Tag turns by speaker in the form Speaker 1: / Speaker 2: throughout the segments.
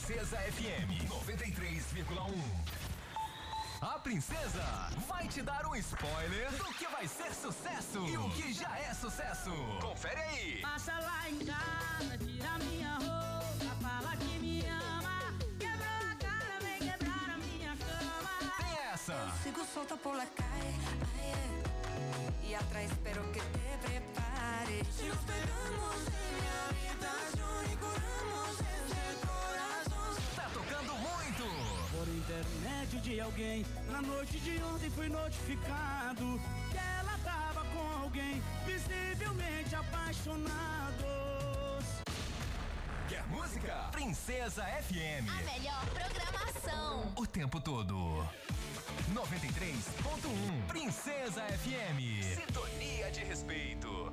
Speaker 1: Princesa FM 93,1. A princesa vai te dar um spoiler do que vai ser sucesso e o que já é sucesso. Confere aí.
Speaker 2: Passa lá em casa, tira minha roupa, fala que me ama. Quebrou a cara, vem quebrar a minha cama.
Speaker 1: Tem essa.
Speaker 3: Sigo solta por la calle, eh. y atrás espero que te prepares. Si nos pegamos en mi habitación
Speaker 2: de alguém, na noite de ontem fui notificado que ela tava com alguém, visivelmente apaixonados.
Speaker 1: Quer música? Princesa FM.
Speaker 4: A melhor programação.
Speaker 1: O tempo todo. 93.1 Princesa FM. Sintonia de respeito.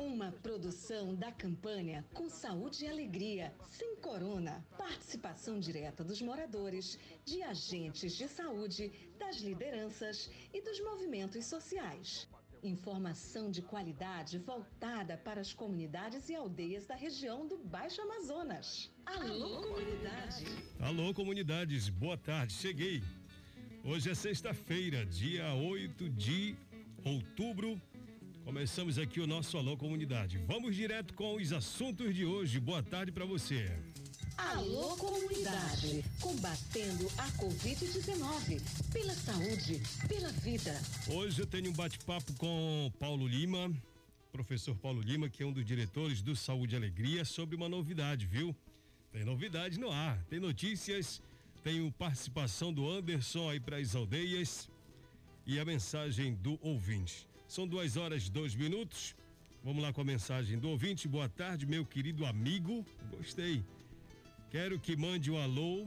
Speaker 5: Uma produção da campanha Com Saúde e Alegria, sem corona. Participação direta dos moradores, de agentes de saúde, das lideranças e dos movimentos sociais. Informação de qualidade voltada para as comunidades e aldeias da região do Baixo Amazonas. Alô, comunidade!
Speaker 6: Alô, comunidades, boa tarde, cheguei. Hoje é sexta-feira, dia 8 de outubro. Começamos aqui o nosso Alô Comunidade. Vamos direto com os assuntos de hoje. Boa tarde para você.
Speaker 5: Alô, comunidade! Combatendo a Covid-19. Pela saúde, pela vida.
Speaker 6: Hoje eu tenho um bate-papo com Paulo Lima, professor Paulo Lima, que é um dos diretores do Saúde e Alegria, sobre uma novidade, viu? Tem novidade no ar, tem notícias, tem participação do Anderson aí para as aldeias e a mensagem do ouvinte. São duas horas e dois minutos. Vamos lá com a mensagem do ouvinte. Boa tarde, meu querido amigo. Gostei. Quero que mande um alô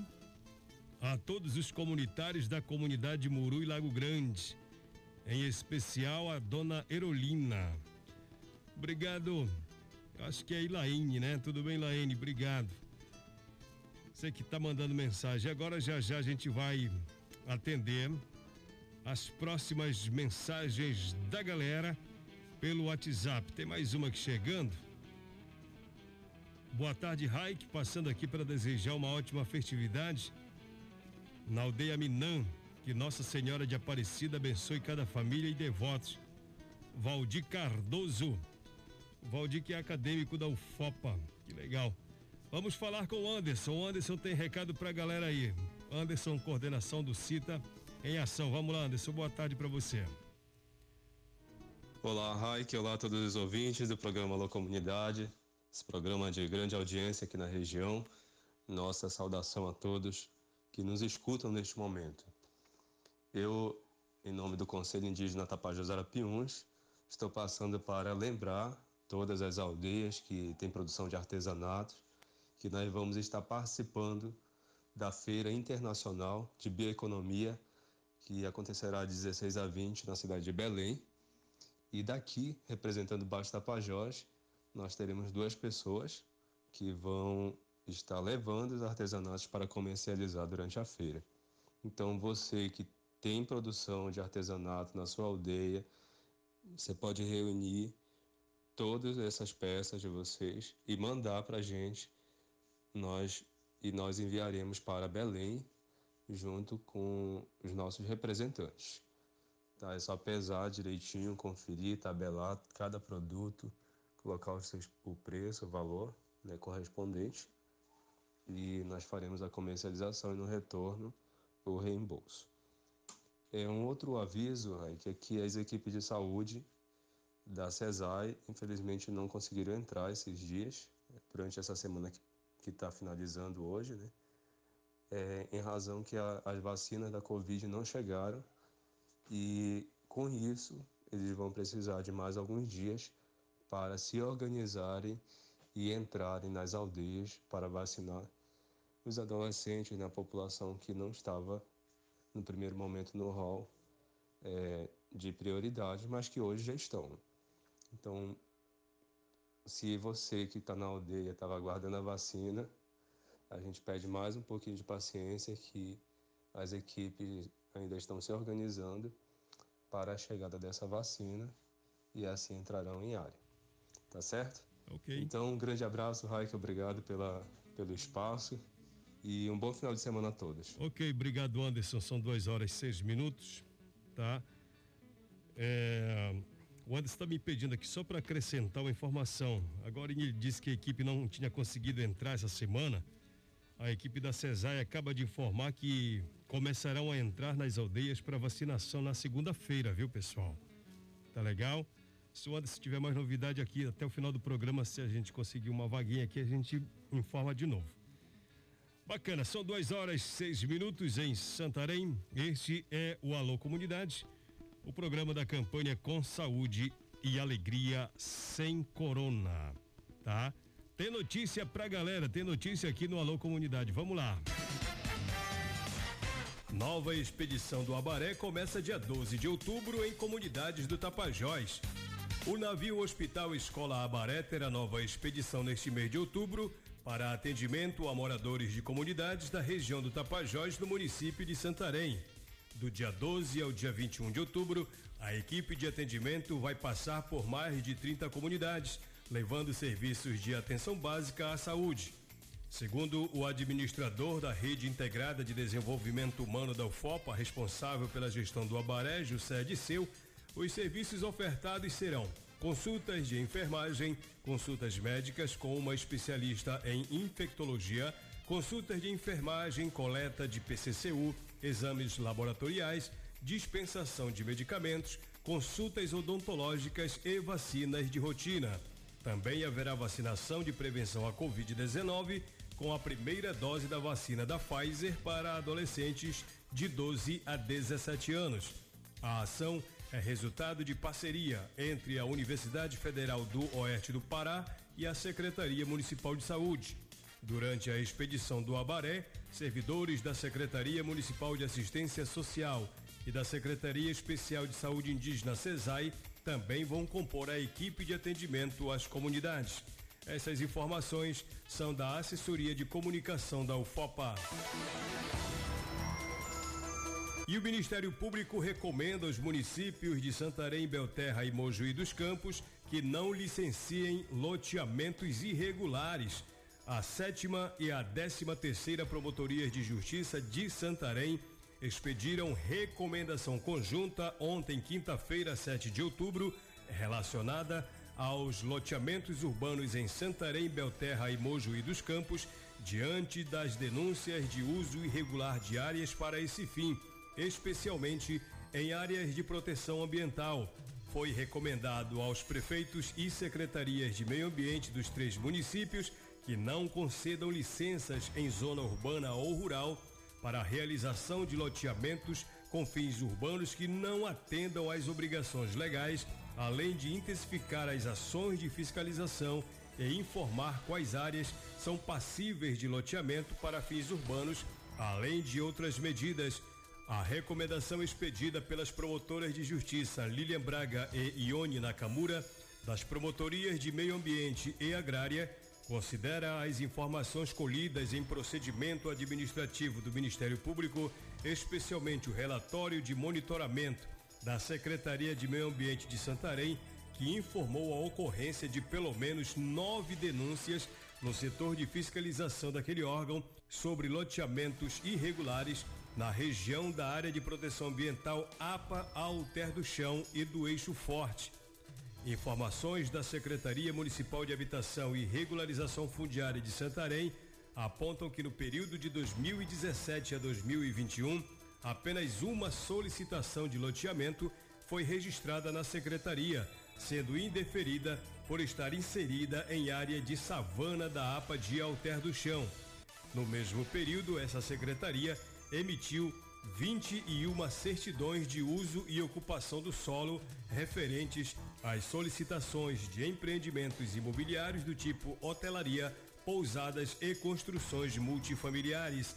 Speaker 6: a todos os comunitários da comunidade Muru e Lago Grande, em especial a dona Erolina. Obrigado. Acho que é Ilaine, né? Tudo bem, Ilaine? Obrigado. Você que tá mandando mensagem. Agora já já a gente vai atender as próximas mensagens da galera pelo WhatsApp. Tem mais uma aqui chegando. Boa tarde, Raik, passando aqui para desejar uma ótima festividade na aldeia Minã. Que Nossa Senhora de Aparecida abençoe cada família e devotos. Valdir Cardoso. Valdir que é acadêmico da UFOPA. Que legal. Vamos falar com o Anderson. O Anderson tem recado pra galera aí. Anderson, coordenação do CITA em ação. Vamos lá, Anderson. Boa tarde para você.
Speaker 7: Olá, Raik. Olá a todos os ouvintes do programa Alô Comunidade. Esse programa de grande audiência aqui na região. Nossa saudação a todos que nos escutam neste momento. Eu, em nome do Conselho Indígena Tapajós Arapiuns, estou passando para lembrar todas as aldeias que têm produção de artesanatos que nós vamos estar participando da Feira Internacional de Bioeconomia, que acontecerá de 16 a 20 na cidade de Belém. E daqui, representando o Baixo Tapajós, nós teremos duas pessoas que vão estar levando os artesanatos para comercializar durante a feira. Então, você que tem produção de artesanato na sua aldeia, você pode reunir todas essas peças de vocês e mandar para a gente, nós e nós enviaremos para Belém junto com os nossos representantes. Tá? É só pesar direitinho, conferir, tabelar cada produto, colocar o, preço, o valor né, correspondente e nós faremos a comercialização e no retorno o reembolso. É um outro aviso é que aqui as equipes de saúde da CESAI infelizmente não conseguiram entrar esses dias é, durante essa semana que está finalizando hoje, né? É, em razão que a, as vacinas da Covid não chegaram e com isso eles vão precisar de mais alguns dias para se organizarem e entrarem nas aldeias para vacinar os adolescentes na população que não estava no primeiro momento no rol é, de prioridade, mas que hoje já estão. Então, se você que está na aldeia estava aguardando a vacina, a gente pede mais um pouquinho de paciência que as equipes ainda estão se organizando para a chegada dessa vacina e assim entrarão em área. Tá certo?
Speaker 6: Ok.
Speaker 7: Então, um grande abraço, Raik, obrigado pela, pelo espaço e um bom final de semana a todos.
Speaker 6: Ok, obrigado, Anderson. São duas horas e seis minutos, tá? É, o Anderson está me pedindo aqui só para acrescentar uma informação. Agora ele disse que a equipe não tinha conseguido entrar essa semana. A equipe da CESAI acaba de informar que começarão a entrar nas aldeias para vacinação na segunda-feira, viu, pessoal? Tá legal? Se o Anderson tiver mais novidade aqui até o final do programa, se a gente conseguir uma vaguinha aqui, a gente informa de novo. Bacana, são duas horas seis minutos em Santarém. Este é o Alô Comunidade, o programa da campanha Com Saúde e Alegria Sem Corona, tá? Tem notícia pra galera, tem notícia aqui no Alô Comunidade. Vamos lá. Nova expedição do Abaré começa dia 12 de outubro em comunidades do Tapajós. O navio Hospital Escola Abaré terá nova expedição neste mês de outubro para atendimento a moradores de comunidades da região do Tapajós, no município de Santarém. Do dia 12 ao dia 21 de outubro, a equipe de atendimento vai passar por mais de 30 comunidades, levando serviços de atenção básica à saúde. Segundo o administrador da Rede Integrada de Desenvolvimento Humano da UFOPA, responsável pela gestão do Abaré, José Disseu, os serviços ofertados serão consultas de enfermagem, consultas médicas com uma especialista em infectologia, consultas de enfermagem, coleta de PCCU, exames laboratoriais, dispensação de medicamentos, consultas odontológicas e vacinas de rotina. Também haverá vacinação de prevenção à Covid-19 com a primeira dose da vacina da Pfizer para adolescentes de 12 a 17 anos. A ação é resultado de parceria entre a Universidade Federal do Oeste do Pará e a Secretaria Municipal de Saúde. Durante a expedição do Abaré, servidores da Secretaria Municipal de Assistência Social e da Secretaria Especial de Saúde Indígena CESAI também vão compor a equipe de atendimento às comunidades. Essas informações são da Assessoria de Comunicação da UFOPA. E o Ministério Público recomenda aos municípios de Santarém, Belterra e Mojuí dos Campos que não licenciem loteamentos irregulares. A sétima e a décima terceira Promotorias de Justiça de Santarém expediram recomendação conjunta ontem, quinta-feira, 7 de outubro, relacionada aos loteamentos urbanos em Santarém, Belterra e Mojuí dos Campos, diante das denúncias de uso irregular de áreas para esse fim especialmente em áreas de proteção ambiental. Foi recomendado aos prefeitos e secretarias de meio ambiente dos três municípios que não concedam licenças em zona urbana ou rural para a realização de loteamentos com fins urbanos que não atendam às obrigações legais, além de intensificar as ações de fiscalização e informar quais áreas são passíveis de loteamento para fins urbanos, além de outras medidas. A recomendação expedida pelas promotoras de justiça Lilian Braga e Ione Nakamura, das promotorias de meio ambiente e agrária, considera as informações colhidas em procedimento administrativo do Ministério Público, especialmente o relatório de monitoramento da Secretaria de Meio Ambiente de Santarém, que informou a ocorrência de pelo menos nove denúncias no setor de fiscalização daquele órgão sobre loteamentos irregulares na região da área de proteção ambiental APA Alter do Chão e do Eixo Forte. Informações da Secretaria Municipal de Habitação e Regularização Fundiária de Santarém apontam que no período de 2017 a 2021, apenas uma solicitação de loteamento foi registrada na secretaria, sendo indeferida por estar inserida em área de savana da APA de Alter do Chão. No mesmo período, essa secretaria emitiu 21 certidões de uso e ocupação do solo referentes às solicitações de empreendimentos imobiliários do tipo hotelaria, pousadas e construções multifamiliares.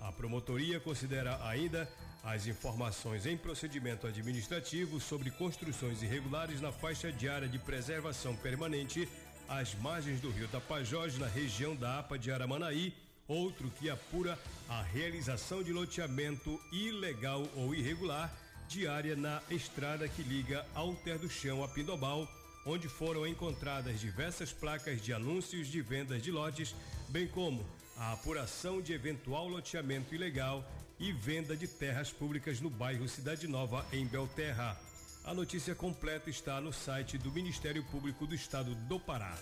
Speaker 6: A promotoria considera ainda as informações em procedimento administrativo sobre construções irregulares na faixa de área de preservação permanente às margens do rio Tapajós, na região da APA de Aramanaí, outro que apura a realização de loteamento ilegal ou irregular de área na estrada que liga Alter do Chão a Pindobal, onde foram encontradas diversas placas de anúncios de vendas de lotes, bem como a apuração de eventual loteamento ilegal e venda de terras públicas no bairro Cidade Nova, em Belterra. A notícia completa está no site do Ministério Público do Estado do Pará.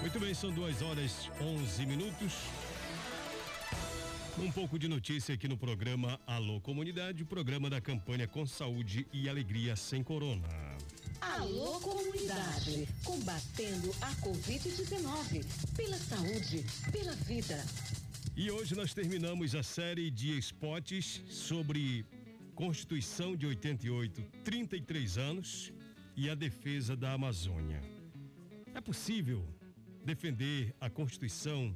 Speaker 6: Muito bem, são duas horas 11 minutos. Um pouco de notícia aqui no programa Alô Comunidade, o programa da campanha Com Saúde e Alegria Sem Corona.
Speaker 5: Alô Comunidade, combatendo a Covid-19, pela saúde, pela vida.
Speaker 6: E hoje nós terminamos a série de spots sobre Constituição de 88, 33 anos e a defesa da Amazônia. É possível defender a Constituição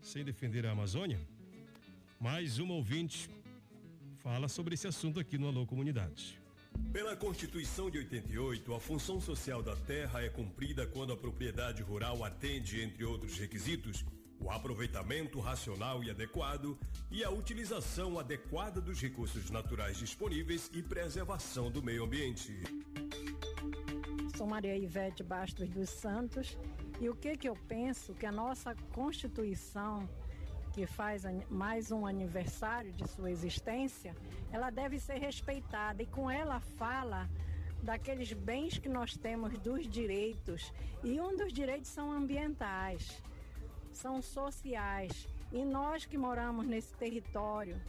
Speaker 6: sem defender a Amazônia? Mais uma ouvinte fala sobre esse assunto aqui no Alô Comunidade. Pela Constituição de 88, a função social da terra é cumprida quando a propriedade rural atende, entre outros requisitos, o aproveitamento racional e adequado e a utilização adequada dos recursos naturais disponíveis e preservação do meio ambiente.
Speaker 8: Sou Maria Ivete Bastos dos Santos e o que que eu penso? Que a nossa Constituição que faz mais um aniversário de sua existência, ela deve ser respeitada. E com ela fala daqueles bens que nós temos dos direitos. E um dos direitos são ambientais, são sociais. E nós que moramos nesse território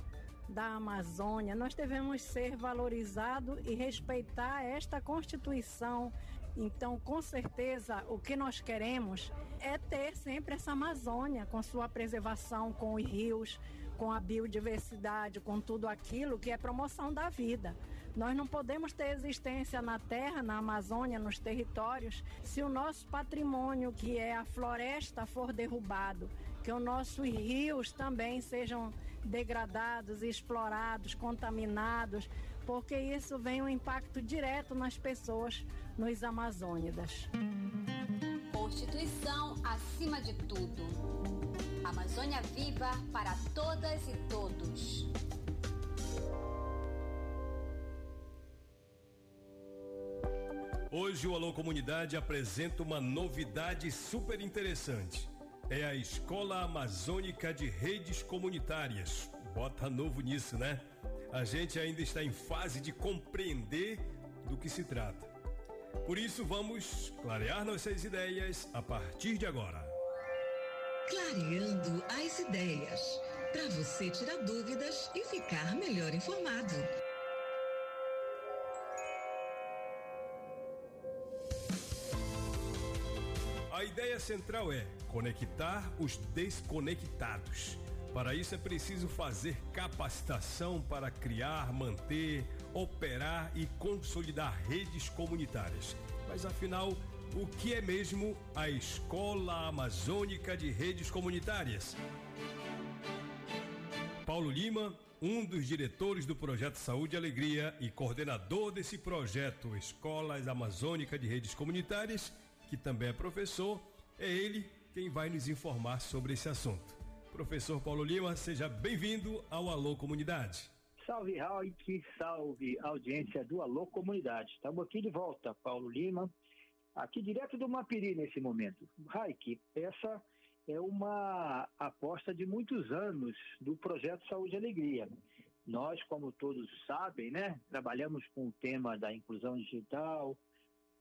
Speaker 8: da Amazônia, nós devemos ser valorizados e respeitar esta Constituição então, com certeza, o que nós queremos é ter sempre essa Amazônia com sua preservação, com os rios, com a biodiversidade, com tudo aquilo que é promoção da vida. Nós não podemos ter existência na terra, na Amazônia, nos territórios, se o nosso patrimônio, que é a floresta, for derrubado, que os nossos rios também sejam degradados, explorados, contaminados, porque isso vem um impacto direto nas pessoas, nos amazônidas.
Speaker 9: Constituição acima de tudo. Amazônia viva para todas e todos.
Speaker 6: Hoje o Alô Comunidade apresenta uma novidade super interessante. É a Escola Amazônica de Redes Comunitárias. Bota novo nisso, né? A gente ainda está em fase de compreender do que se trata. Por isso, vamos clarear nossas ideias a partir de agora.
Speaker 5: Clareando as ideias. Para você tirar dúvidas e ficar melhor informado.
Speaker 6: A ideia central é conectar os desconectados. Para isso é preciso fazer capacitação para criar, manter, operar e consolidar redes comunitárias. Mas afinal, o que é mesmo a Escola Amazônica de Redes Comunitárias? Paulo Lima, um dos diretores do projeto Saúde e Alegria e coordenador desse projeto Escolas Amazônica de Redes Comunitárias, que também é professor, é ele quem vai nos informar sobre esse assunto. Professor Paulo Lima, seja bem-vindo ao Alô Comunidade.
Speaker 10: Salve, Raik, salve, audiência do Alô Comunidade. Estamos aqui de volta, Paulo Lima, aqui direto do Mapiri nesse momento. Raik, essa é uma aposta de muitos anos do projeto Saúde e Alegria. Nós, como todos sabem, né, trabalhamos com o tema da inclusão digital,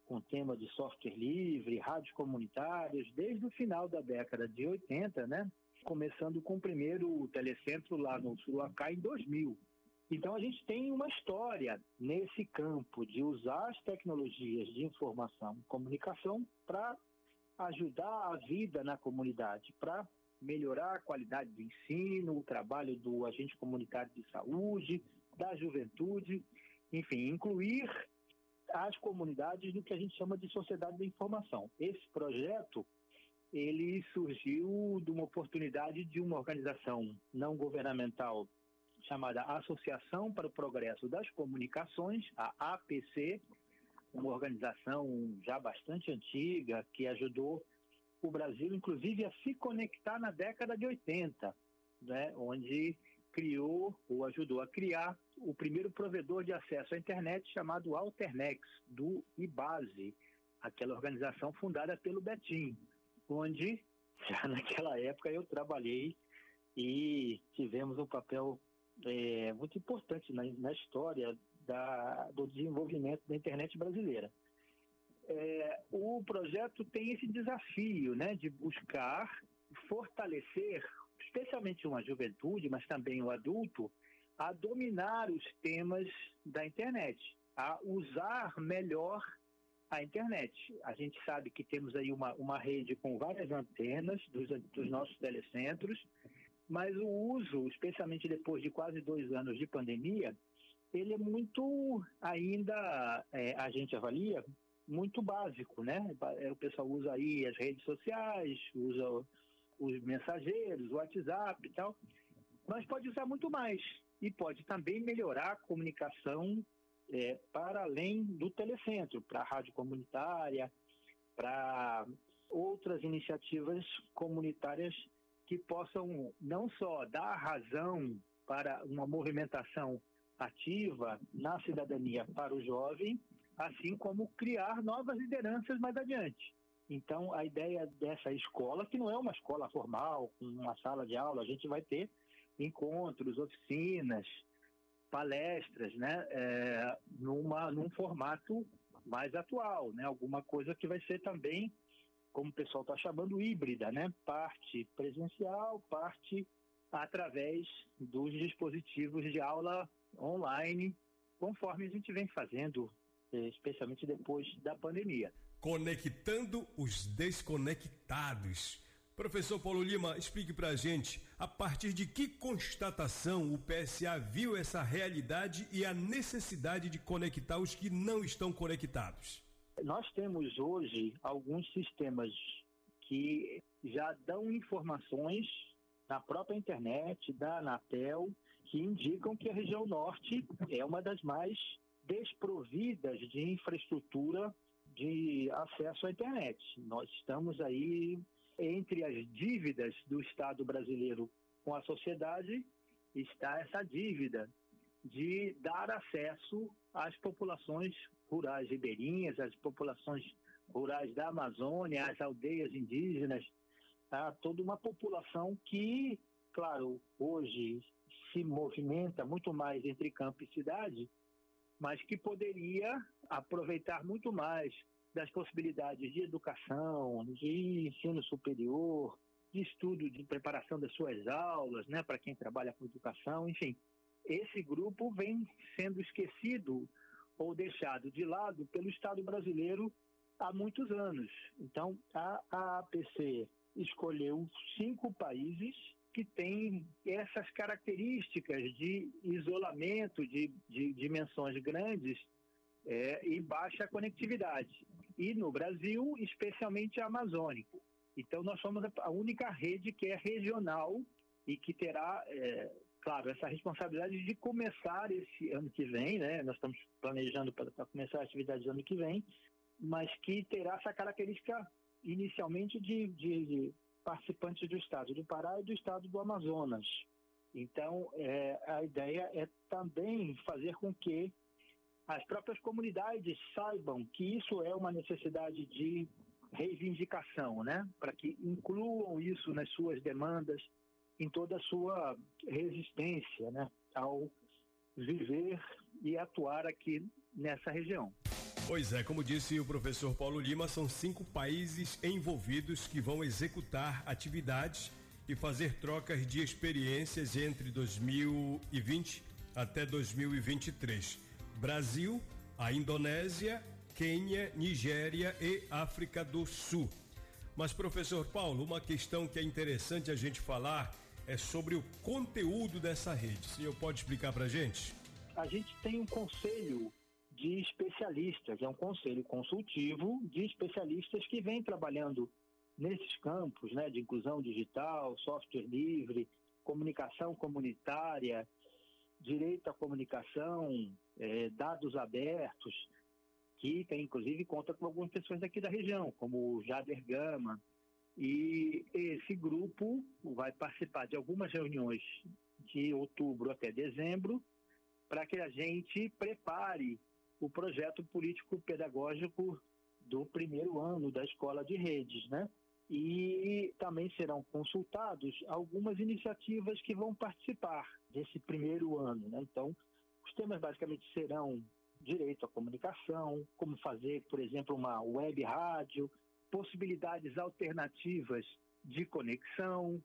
Speaker 10: com o tema de software livre, rádios comunitárias, desde o final da década de 80, né? Começando com o primeiro telecentro lá no Suruacá em 2000. Então, a gente tem uma história nesse campo de usar as tecnologias de informação e comunicação para ajudar a vida na comunidade, para melhorar a qualidade do ensino, o trabalho do agente comunitário de saúde, da juventude, enfim, incluir as comunidades no que a gente chama de sociedade da informação. Esse projeto ele surgiu de uma oportunidade de uma organização não governamental chamada Associação para o Progresso das Comunicações, a APC, uma organização já bastante antiga que ajudou o Brasil, inclusive, a se conectar na década de 80, né, onde criou ou ajudou a criar o primeiro provedor de acesso à internet chamado Alternex, do IBASE, aquela organização fundada pelo Betim, onde já naquela época eu trabalhei e tivemos um papel é, muito importante na, na história da, do desenvolvimento da internet brasileira. É, o projeto tem esse desafio né, de buscar fortalecer, especialmente uma juventude, mas também o adulto, a dominar os temas da internet, a usar melhor a internet. A gente sabe que temos aí uma, uma rede com várias antenas dos, dos nossos telecentros, mas o uso, especialmente depois de quase dois anos de pandemia, ele é muito ainda, é, a gente avalia, muito básico, né? É, o pessoal usa aí as redes sociais, usa os mensageiros, o WhatsApp e tal, mas pode usar muito mais e pode também melhorar a comunicação é, para além do telecentro, para a rádio comunitária, para outras iniciativas comunitárias que possam não só dar razão para uma movimentação ativa na cidadania para o jovem, assim como criar novas lideranças mais adiante. Então, a ideia dessa escola, que não é uma escola formal, com uma sala de aula, a gente vai ter encontros, oficinas, palestras, né, é, numa, num formato mais atual, né, alguma coisa que vai ser também, como o pessoal está chamando, híbrida, né, parte presencial, parte através dos dispositivos de aula online, conforme a gente vem fazendo, eh, especialmente depois da pandemia.
Speaker 6: Conectando os desconectados. Professor Paulo Lima, explique para a gente a partir de que constatação o PSA viu essa realidade e a necessidade de conectar os que não estão conectados.
Speaker 10: Nós temos hoje alguns sistemas que já dão informações na própria internet, da Anatel, que indicam que a região norte é uma das mais desprovidas de infraestrutura de acesso à internet. Nós estamos aí entre as dívidas do Estado brasileiro com a sociedade, está essa dívida de dar acesso às populações rurais ribeirinhas, às populações rurais da Amazônia, às aldeias indígenas, a toda uma população que, claro, hoje se movimenta muito mais entre campo e cidade, mas que poderia aproveitar muito mais das possibilidades de educação, de ensino superior, de estudo, de preparação das suas aulas, né, para quem trabalha com educação, enfim. Esse grupo vem sendo esquecido ou deixado de lado pelo Estado brasileiro há muitos anos. Então, a, APC escolheu cinco países que têm essas características de isolamento, de, de dimensões grandes é, e baixa conectividade. E no Brasil, especialmente amazônico. Então, nós somos a única rede que é regional e que terá, é, claro, essa responsabilidade de começar esse ano que vem, né? Nós estamos planejando para começar a atividade ano que vem, mas que terá essa característica inicialmente de, de, de participantes do estado do Pará e do estado do Amazonas. Então, é, a ideia é também fazer com que as próprias comunidades saibam que isso é uma necessidade de reivindicação, né? Para que incluam isso nas suas demandas, em toda a sua resistência, né? Ao viver e atuar aqui nessa região.
Speaker 6: Pois é, como disse o professor Paulo Lima, são cinco países envolvidos que vão executar atividades e fazer trocas de experiências entre 2020 até 2023. Brasil, a Indonésia, Quênia, Nigéria e África do Sul. Mas, professor Paulo, uma questão que é interessante a gente falar é sobre o conteúdo dessa rede. O senhor pode explicar para a gente?
Speaker 10: A gente tem um conselho de especialistas, é um conselho consultivo de especialistas que vem trabalhando nesses campos, né, de inclusão digital, software livre, comunicação comunitária, direito à comunicação, é, dados abertos, que tem inclusive conta com algumas pessoas aqui da região, como o Jader Gama. E esse grupo vai participar de algumas reuniões de outubro até dezembro, para que a gente prepare o projeto político-pedagógico do primeiro ano da escola de redes, né? E também serão consultados algumas iniciativas que vão participar desse primeiro ano, né? Então, os temas basicamente serão direito à comunicação, como fazer, por exemplo, uma web rádio, possibilidades alternativas de conexão,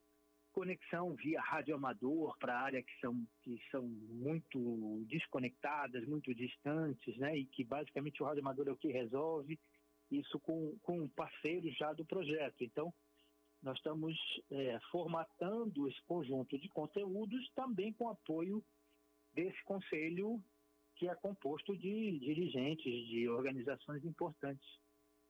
Speaker 10: conexão via rádio amador para áreas que são, que são muito desconectadas, muito distantes, né? E que basicamente o rádio amador é o que resolve isso com, com parceiros já do projeto. Então, nós estamos é, formatando esse conjunto de conteúdos também com apoio desse conselho que é composto de dirigentes de organizações importantes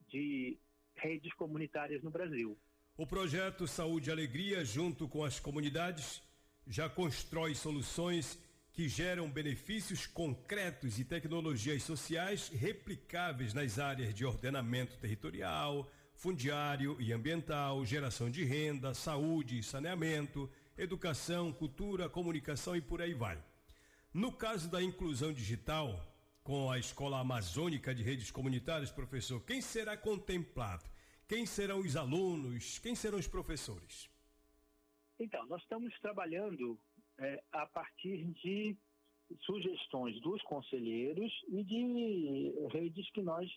Speaker 10: de redes comunitárias no Brasil.
Speaker 6: O projeto Saúde e Alegria, junto com as comunidades, já constrói soluções que geram benefícios concretos e tecnologias sociais replicáveis nas áreas de ordenamento territorial, fundiário e ambiental, geração de renda, saúde e saneamento, educação, cultura, comunicação e por aí vai. No caso da inclusão digital, com a Escola Amazônica de Redes Comunitárias, professor, quem será contemplado? Quem serão os alunos? Quem serão os professores?
Speaker 10: Então, nós estamos trabalhando é, a partir de sugestões dos conselheiros e de redes que nós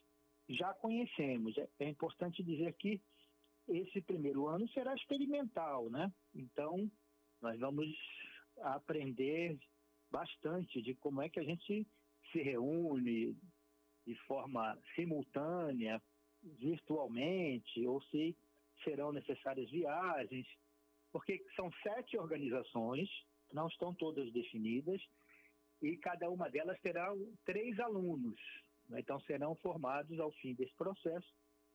Speaker 10: já conhecemos. É, é importante dizer que esse primeiro ano será experimental, né? Então, nós vamos aprender bastante de como é que a gente se reúne de forma simultânea, virtualmente ou se serão necessárias viagens, porque são sete organizações, não estão todas definidas, e cada uma delas terá três alunos. Então serão formados, ao fim desse processo,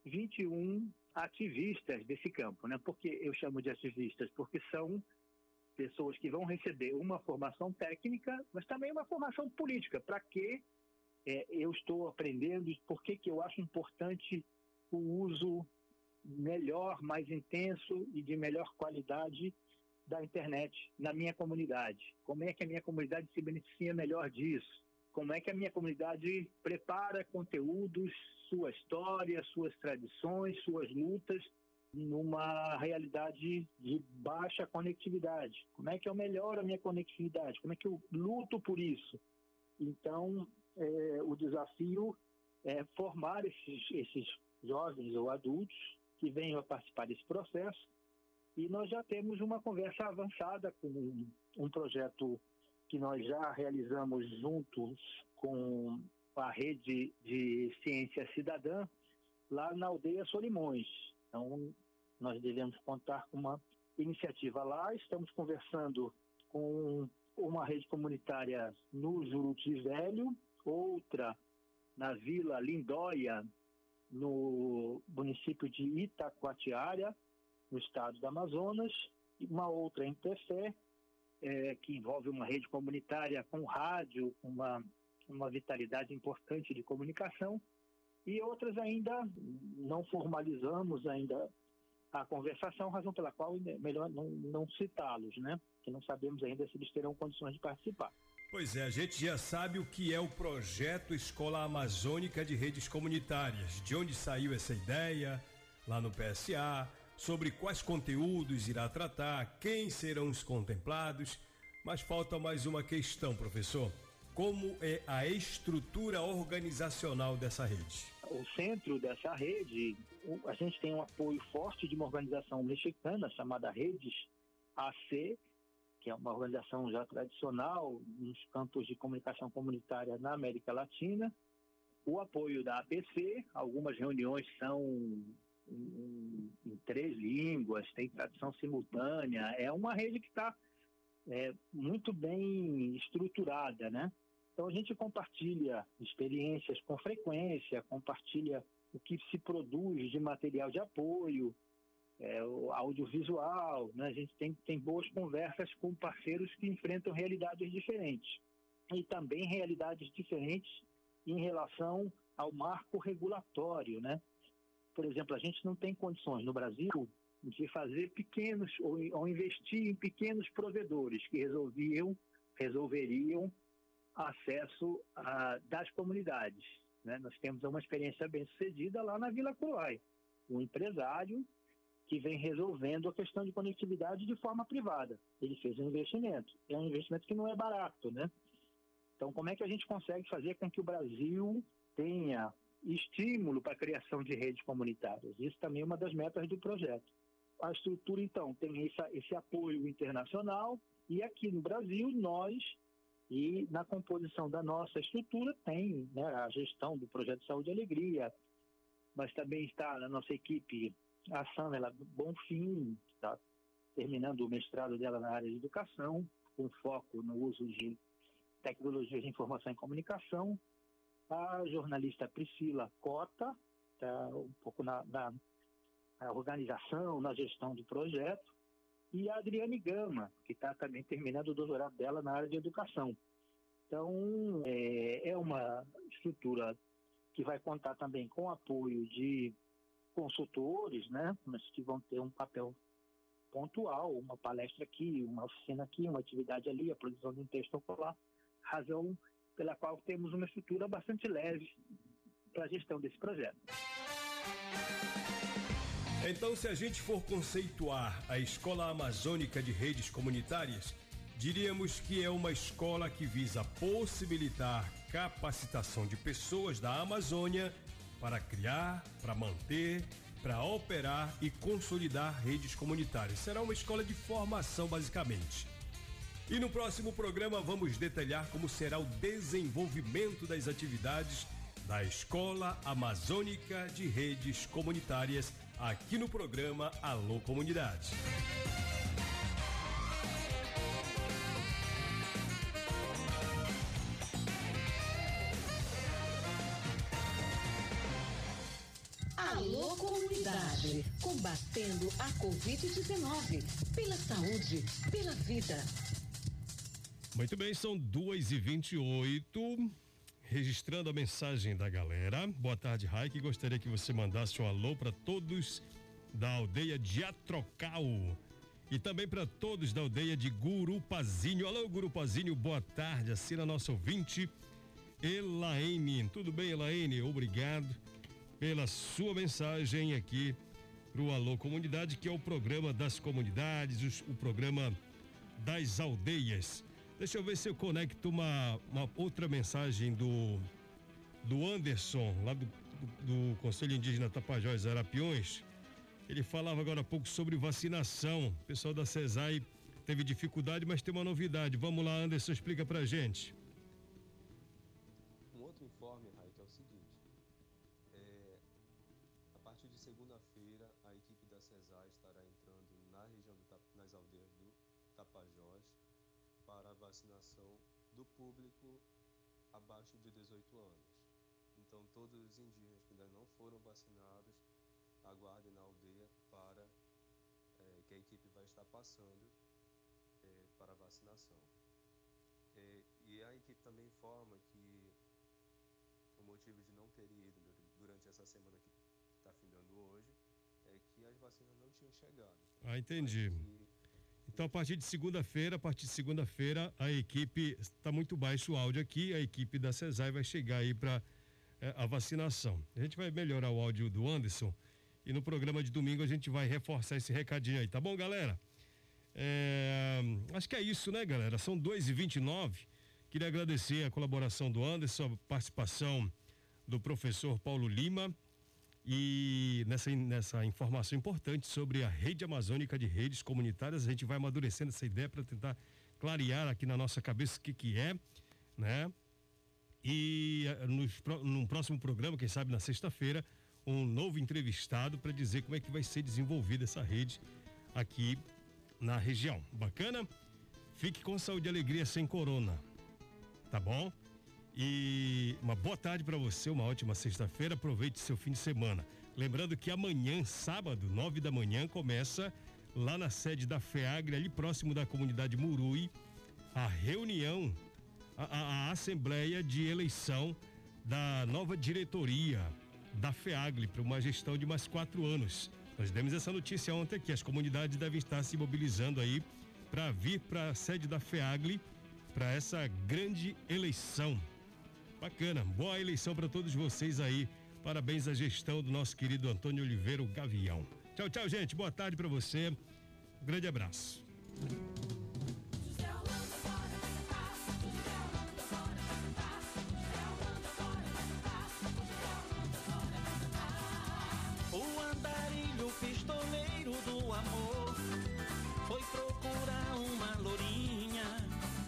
Speaker 10: 21 ativistas desse campo. Né? Por que eu chamo de ativistas? Porque são pessoas que vão receber uma formação técnica, mas também uma formação política. Para que é, eu estou aprendendo por que, que eu acho importante o uso melhor, mais intenso e de melhor qualidade da internet na minha comunidade. Como é que a minha comunidade se beneficia melhor disso? Como é que a minha comunidade prepara conteúdos, sua história, suas tradições, suas lutas numa realidade de baixa conectividade? Como é que eu melhoro a minha conectividade? Como é que eu luto por isso? Então, é, o desafio é formar esses, esses jovens ou adultos que venham a participar desse processo. E nós já temos uma conversa avançada com um, projeto que nós já realizamos juntos com a rede de ciência cidadã lá na aldeia Solimões. Então, nós devemos contar com uma iniciativa lá. Estamos conversando com uma rede comunitária no Juruti Velho, outra na Vila Lindóia, no município de Itacoatiara, no estado do Amazonas, e uma outra em Tefé, é, que envolve uma rede comunitária com rádio, uma, uma vitalidade importante de comunicação, e outras ainda não formalizamos ainda a conversação, razão pela qual é melhor não, não citá-los, né? Que não sabemos ainda se eles terão condições de participar.
Speaker 6: Pois é, a gente já sabe o que é o projeto Escola Amazônica de Redes Comunitárias, de onde saiu essa ideia, lá no PSA, sobre quais conteúdos irá tratar, quem serão os contemplados, mas falta mais uma questão, professor. Como é a estrutura organizacional dessa rede?
Speaker 10: O centro dessa rede, a gente tem um apoio forte de uma organização mexicana chamada Redes AC, que é uma organização já tradicional nos campos de comunicação comunitária na América Latina. O apoio da APC, algumas reuniões são em, em, três línguas, tem tradução simultânea, é uma rede que está é, muito bem estruturada, né? Então a gente compartilha experiências com frequência, compartilha o que se produz de material de apoio, é, audiovisual, né? a gente tem, tem boas conversas com parceiros que enfrentam realidades diferentes e também realidades diferentes em relação ao marco regulatório, né? Por exemplo, a gente não tem condições no Brasil de fazer pequenos ou, ou investir em pequenos provedores que resolviam resolveriam acesso a, das comunidades. Né? Nós temos uma experiência bem sucedida lá na Vila Croai, um empresário que vem resolvendo a questão de conectividade de forma privada. Ele fez um investimento. É um investimento que não é barato, né? Então, como é que a gente consegue fazer com que o Brasil tenha estímulo para a criação de redes comunitárias? Isso também é uma das metas do projeto. A estrutura, então, tem esse apoio internacional e aqui no Brasil, nós, e na composição da nossa estrutura, tem né, a gestão do Projeto Saúde e Alegria, mas também está na nossa equipe a Samela Bonfim, está terminando o mestrado dela na área de educação, com foco no uso de tecnologias de informação e comunicação. A jornalista Priscila Cota, está um pouco na, na, na organização, na gestão do projeto. E a Adriane Gama, que está também terminando o doutorado dela na área de educação. Então, é, é uma estrutura que vai contar também com apoio de consultores, né, mas que vão ter um papel pontual, uma palestra aqui, uma oficina aqui, uma atividade ali, a produção de um texto ocular, razão pela qual temos uma estrutura bastante leve para a gestão desse projeto.
Speaker 6: Então, se a gente for conceituar a Escola Amazônica de Redes Comunitárias, diríamos que é uma escola que visa possibilitar capacitação de pessoas da Amazônia para criar, para manter, para operar e consolidar redes comunitárias. Será uma escola de formação, basicamente. E no próximo programa vamos detalhar como será o desenvolvimento das atividades da Escola Amazônica de Redes Comunitárias aqui no programa Alô Comunidade.
Speaker 5: Alô Comunidade, combatendo a Covid-19, pela saúde, pela vida.
Speaker 6: Muito bem, são duas e vinte e oito. Registrando a mensagem da galera. Boa tarde, Raik. Gostaria que você mandasse um alô para todos da aldeia de Atrocal e também para todos da aldeia de Gurupazinho. Alô, Gurupazinho, boa tarde. Assina nosso ouvinte, Elaine. Tudo bem, Elaine? Obrigado pela sua mensagem aqui pro Alô Comunidade, que é o programa das comunidades, o, o programa das aldeias. Deixa eu ver se eu conecto uma, uma outra mensagem do do Anderson, lá do, do, do Conselho Indígena Tapajós Arapiões. Ele falava agora há pouco sobre vacinação. O pessoal da CESAI teve dificuldade, mas tem uma novidade. Vamos lá, Anderson, explica pra gente.
Speaker 7: Público abaixo de 18 anos. Então, todos os indígenas que ainda não foram vacinados, aguardem na aldeia para é, que a equipe vai estar passando é, para a vacinação. É, e a equipe também informa que o motivo de não ter ido durante essa semana que está findando hoje é que as vacinas não tinham chegado.
Speaker 6: Ah, entendi. Então, a partir de segunda-feira, a partir de segunda-feira, a equipe está muito baixo o áudio aqui, a equipe da CESAI vai chegar aí para é, a vacinação. A gente vai melhorar o áudio do Anderson e no programa de domingo a gente vai reforçar esse recadinho aí, tá bom, galera? É, acho que é isso, né, galera? São 2 e 29 Queria agradecer a colaboração do Anderson, a participação do professor Paulo Lima e nessa, nessa informação importante sobre a rede amazônica de redes comunitárias, a gente vai amadurecendo essa ideia para tentar clarear aqui na nossa cabeça o que, que é, né? E eh, no, no próximo programa, quem sabe na sexta-feira, um novo entrevistado para dizer como é que vai ser desenvolvida essa rede aqui na região. Bacana? Fique com saúde e alegria sem corona. Tá bom? E uma boa tarde para você, uma ótima sexta-feira. Aproveite seu fim de semana. Lembrando que amanhã, sábado, nove da manhã, começa lá na sede da FEAGRE, ali próximo da comunidade Murui, a reunião, a, a, a assembleia de eleição da nova diretoria da FEAGRE para uma gestão de mais quatro anos. Nós demos essa notícia ontem que as comunidades devem estar se mobilizando aí para vir para a sede da FEAGRE para essa grande eleição. Bacana, boa eleição para todos vocês aí. Parabéns à gestão do nosso querido Antônio Oliveira Gavião. Tchau, tchau, gente. Boa tarde para você. Um grande abraço.